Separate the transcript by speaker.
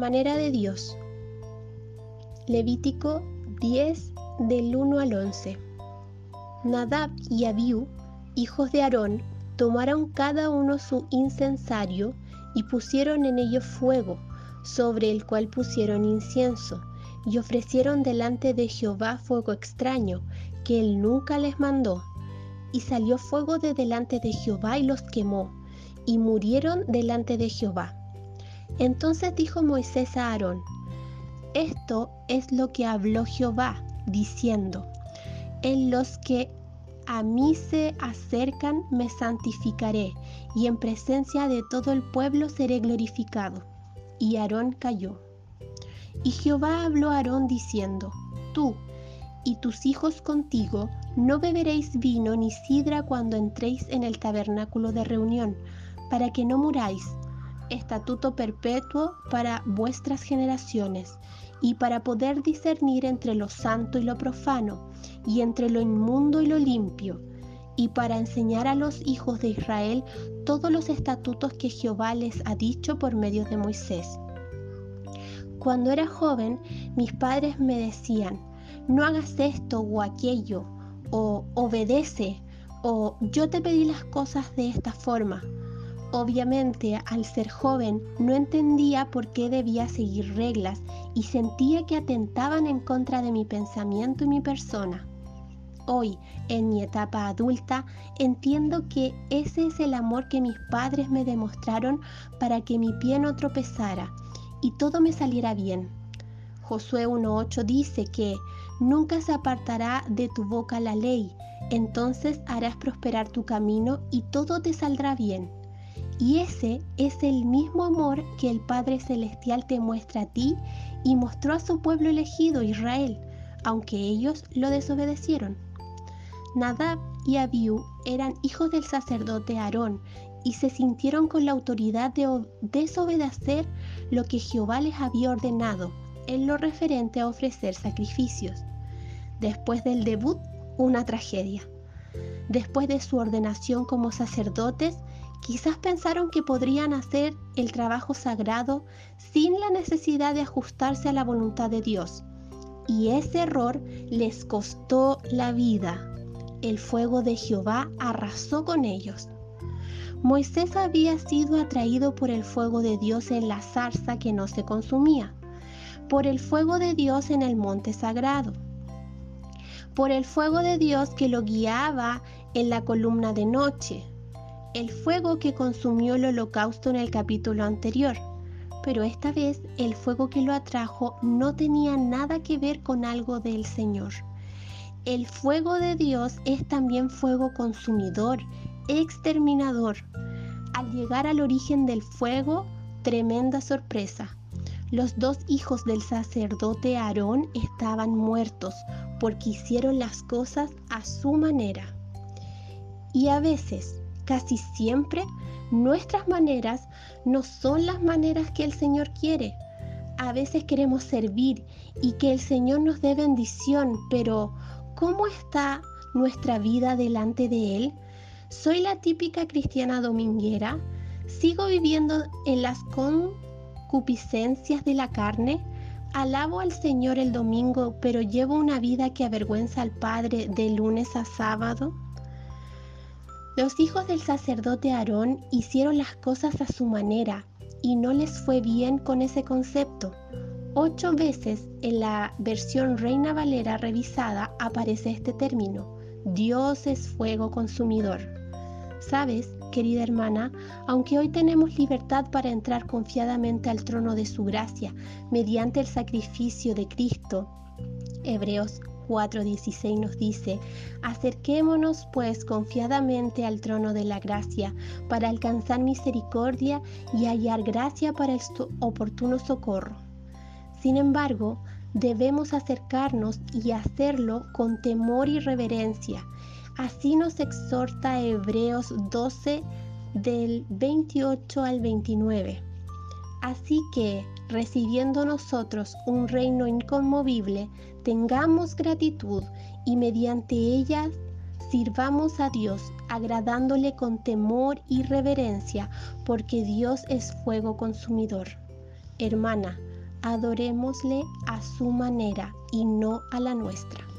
Speaker 1: manera de Dios. Levítico 10 del 1 al 11. Nadab y Abiú, hijos de Aarón, tomaron cada uno su incensario y pusieron en ello fuego, sobre el cual pusieron incienso, y ofrecieron delante de Jehová fuego extraño, que él nunca les mandó. Y salió fuego de delante de Jehová y los quemó, y murieron delante de Jehová. Entonces dijo Moisés a Aarón, Esto es lo que habló Jehová, diciendo, En los que a mí se acercan me santificaré, y en presencia de todo el pueblo seré glorificado. Y Aarón cayó. Y Jehová habló a Aarón diciendo, Tú y tus hijos contigo no beberéis vino ni sidra cuando entréis en el tabernáculo de reunión, para que no muráis. Estatuto perpetuo para vuestras generaciones, y para poder discernir entre lo santo y lo profano, y entre lo inmundo y lo limpio, y para enseñar a los hijos de Israel todos los estatutos que Jehová les ha dicho por medio de Moisés. Cuando era joven, mis padres me decían, no hagas esto o aquello, o obedece, o yo te pedí las cosas de esta forma. Obviamente, al ser joven, no entendía por qué debía seguir reglas y sentía que atentaban en contra de mi pensamiento y mi persona. Hoy, en mi etapa adulta, entiendo que ese es el amor que mis padres me demostraron para que mi pie no tropezara y todo me saliera bien. Josué 1.8 dice que nunca se apartará de tu boca la ley, entonces harás prosperar tu camino y todo te saldrá bien. Y ese es el mismo amor que el Padre Celestial te muestra a ti y mostró a su pueblo elegido, Israel, aunque ellos lo desobedecieron. Nadab y Abiú eran hijos del sacerdote Aarón y se sintieron con la autoridad de desobedecer lo que Jehová les había ordenado en lo referente a ofrecer sacrificios. Después del debut, una tragedia. Después de su ordenación como sacerdotes, quizás pensaron que podrían hacer el trabajo sagrado sin la necesidad de ajustarse a la voluntad de Dios. Y ese error les costó la vida. El fuego de Jehová arrasó con ellos. Moisés había sido atraído por el fuego de Dios en la zarza que no se consumía, por el fuego de Dios en el monte sagrado, por el fuego de Dios que lo guiaba en la columna de noche, el fuego que consumió el holocausto en el capítulo anterior. Pero esta vez el fuego que lo atrajo no tenía nada que ver con algo del Señor. El fuego de Dios es también fuego consumidor exterminador. Al llegar al origen del fuego, tremenda sorpresa. Los dos hijos del sacerdote Aarón estaban muertos porque hicieron las cosas a su manera. Y a veces, casi siempre, nuestras maneras no son las maneras que el Señor quiere. A veces queremos servir y que el Señor nos dé bendición, pero ¿cómo está nuestra vida delante de Él? ¿Soy la típica cristiana dominguera? ¿Sigo viviendo en las concupiscencias de la carne? Alabo al Señor el domingo, pero llevo una vida que avergüenza al Padre de lunes a sábado. Los hijos del sacerdote Aarón hicieron las cosas a su manera y no les fue bien con ese concepto. Ocho veces en la versión Reina Valera revisada aparece este término. Dios es fuego consumidor. Sabes, querida hermana, aunque hoy tenemos libertad para entrar confiadamente al trono de su gracia mediante el sacrificio de Cristo, Hebreos 4:16 nos dice, acerquémonos pues confiadamente al trono de la gracia para alcanzar misericordia y hallar gracia para el oportuno socorro. Sin embargo, debemos acercarnos y hacerlo con temor y reverencia, Así nos exhorta Hebreos 12 del 28 al 29. Así que, recibiendo nosotros un reino inconmovible, tengamos gratitud y mediante ella sirvamos a Dios, agradándole con temor y reverencia, porque Dios es fuego consumidor. Hermana, adorémosle a su manera y no a la nuestra.